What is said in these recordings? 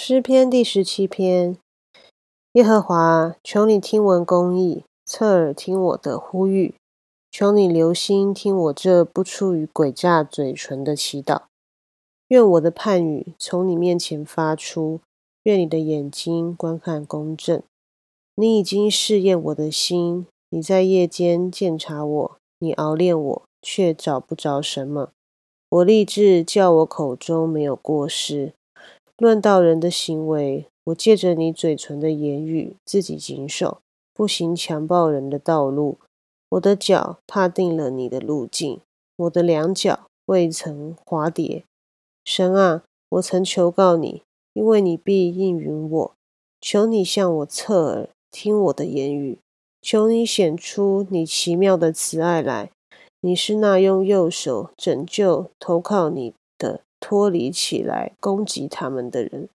诗篇第十七篇，耶和华，求你听闻公义，侧耳听我的呼吁，求你留心听我这不出于诡诈嘴唇的祈祷。愿我的判语从你面前发出，愿你的眼睛观看公正。你已经试验我的心，你在夜间鉴察我，你熬炼我，却找不着什么。我立志叫我口中没有过失。论到人的行为，我借着你嘴唇的言语，自己谨守，不行强暴人的道路。我的脚踏定了你的路径，我的两脚未曾滑跌。神啊，我曾求告你，因为你必应允我。求你向我侧耳，听我的言语。求你显出你奇妙的慈爱来。你是那用右手拯救投靠你。脱离起来攻击他们的人，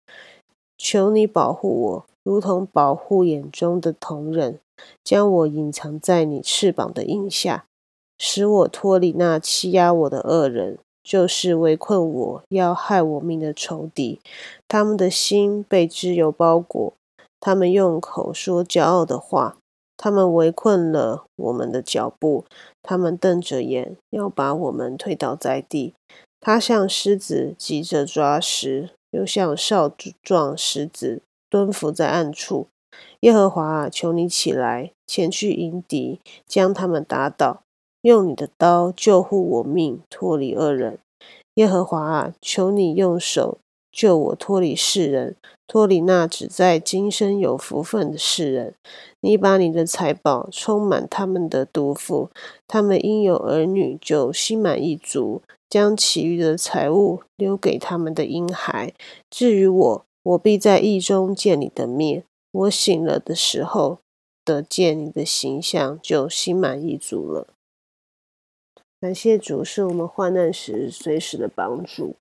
求你保护我，如同保护眼中的瞳人，将我隐藏在你翅膀的荫下，使我脱离那欺压我的恶人，就是围困我要害我命的仇敌。他们的心被脂油包裹，他们用口说骄傲的话，他们围困了我们的脚步，他们瞪着眼要把我们推倒在地。他像狮子急着抓食，又像少壮狮子蹲伏在暗处。耶和华，求你起来，前去迎敌，将他们打倒，用你的刀救护我命，脱离恶人。耶和华，求你用手救我脱离世人，脱离那只在今生有福分的世人。你把你的财宝充满他们的毒妇，他们因有儿女就心满意足。将其余的财物留给他们的婴孩。至于我，我必在意中见你的面。我醒了的时候，得见你的形象，就心满意足了。感谢主，是我们患难时随时的帮助。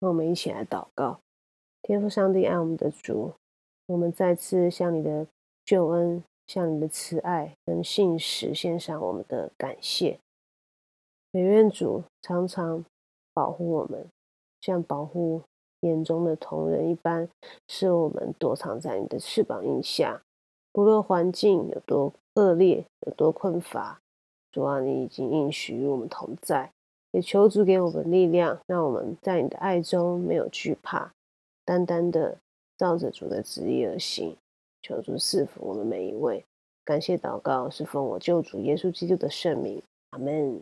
让我们一起来祷告：天父上帝，爱我们的主，我们再次向你的救恩、向你的慈爱跟信实献上我们的感谢。美愿主常常保护我们，像保护眼中的瞳人一般，使我们躲藏在你的翅膀荫下。不论环境有多恶劣，有多困乏，主啊，你已经应许与我们同在。也求主给我们力量，让我们在你的爱中没有惧怕，单单的照着主的旨意而行。求主赐福我们每一位。感谢祷告是奉我救主耶稣基督的圣名，阿门。